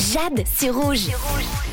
Jade, c'est rouge.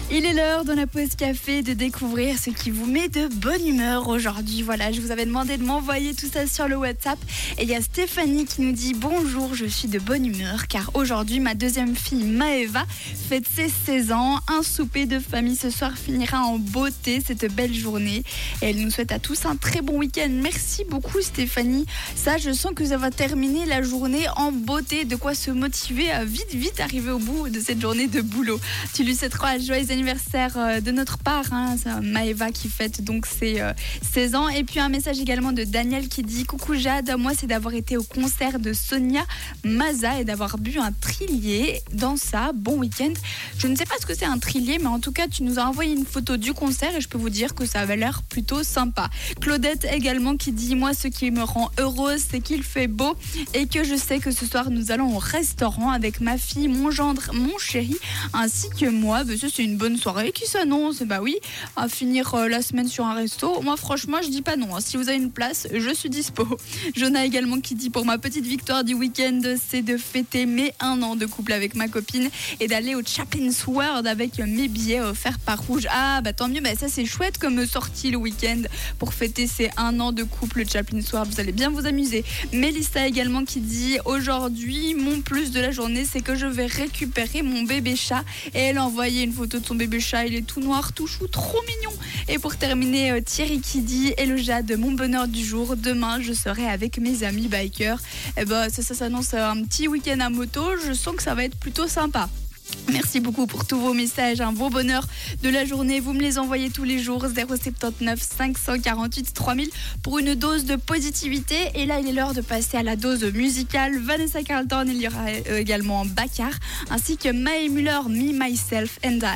Il est l'heure dans la pause café de découvrir ce qui vous met de bonne humeur aujourd'hui. Voilà, je vous avais demandé de m'envoyer tout ça sur le WhatsApp. Et il y a Stéphanie qui nous dit Bonjour, je suis de bonne humeur car aujourd'hui ma deuxième fille Maëva fête ses 16 ans. Un souper de famille ce soir finira en beauté cette belle journée. Et elle nous souhaite à tous un très bon week-end. Merci beaucoup Stéphanie. Ça, je sens que ça va terminer la journée en beauté. De quoi se motiver à vite, vite arriver au bout de cette journée de boulot. Tu lui souhaiteras joyeux anniversaire euh, de notre part. Hein, Maëva qui fête donc ses euh, 16 ans. Et puis un message également de Daniel qui dit Coucou Jade, moi c'est d'avoir été au concert de Sonia Maza et d'avoir bu un trillier dans ça. Bon week-end. Je ne sais pas ce que c'est un trillier, mais en tout cas, tu nous as envoyé une photo du concert et je peux vous dire que ça avait l'air plutôt sympa. Claudette également qui dit Moi, ce qui me rend heureuse, c'est qu'il fait beau et que je sais que ce soir nous allons au restaurant avec ma fille, mon gendre, mon chéri, ainsi que moi. Bah, c'est une bonne soirée qui s'annonce. Bah oui, à finir euh, la semaine sur un resto. Moi, franchement, je dis pas non. hein. Si vous avez une place, je suis dispo. Jonah également qui dit Pour ma petite victoire du week-end, c'est de fêter mes un an de couple avec ma copine et d'aller au Chaplin's World avec mes billets offerts par Rouge. Ah, bah tant mieux, bah, ça c'est chouette comme sortie le week-end pour fêter ces un an de couple Chaplin's World. Vous allez bien vous amuser. Mélissa également qui dit Aujourd'hui, mon plus de la journée, c'est que je vais récupérer mon bébé chat. Et elle a envoyé une photo de son bébé chat. Il est tout noir, tout chou, trop mignon. Et pour terminer, euh, Thierry qui dit Hello Jade, mon bonheur du jour. Demain, je serai avec mes amis bikers. Et bah, ça, ça s'annonce un petit week-end à moto. Je sens que ça va être plutôt sympa. Merci beaucoup pour tous vos messages, un beau bonheur de la journée. Vous me les envoyez tous les jours 079 548 3000 pour une dose de positivité. Et là, il est l'heure de passer à la dose musicale. Vanessa Carlton, il y aura euh, également Bakar, ainsi que Mae Muller, Me, Myself and I.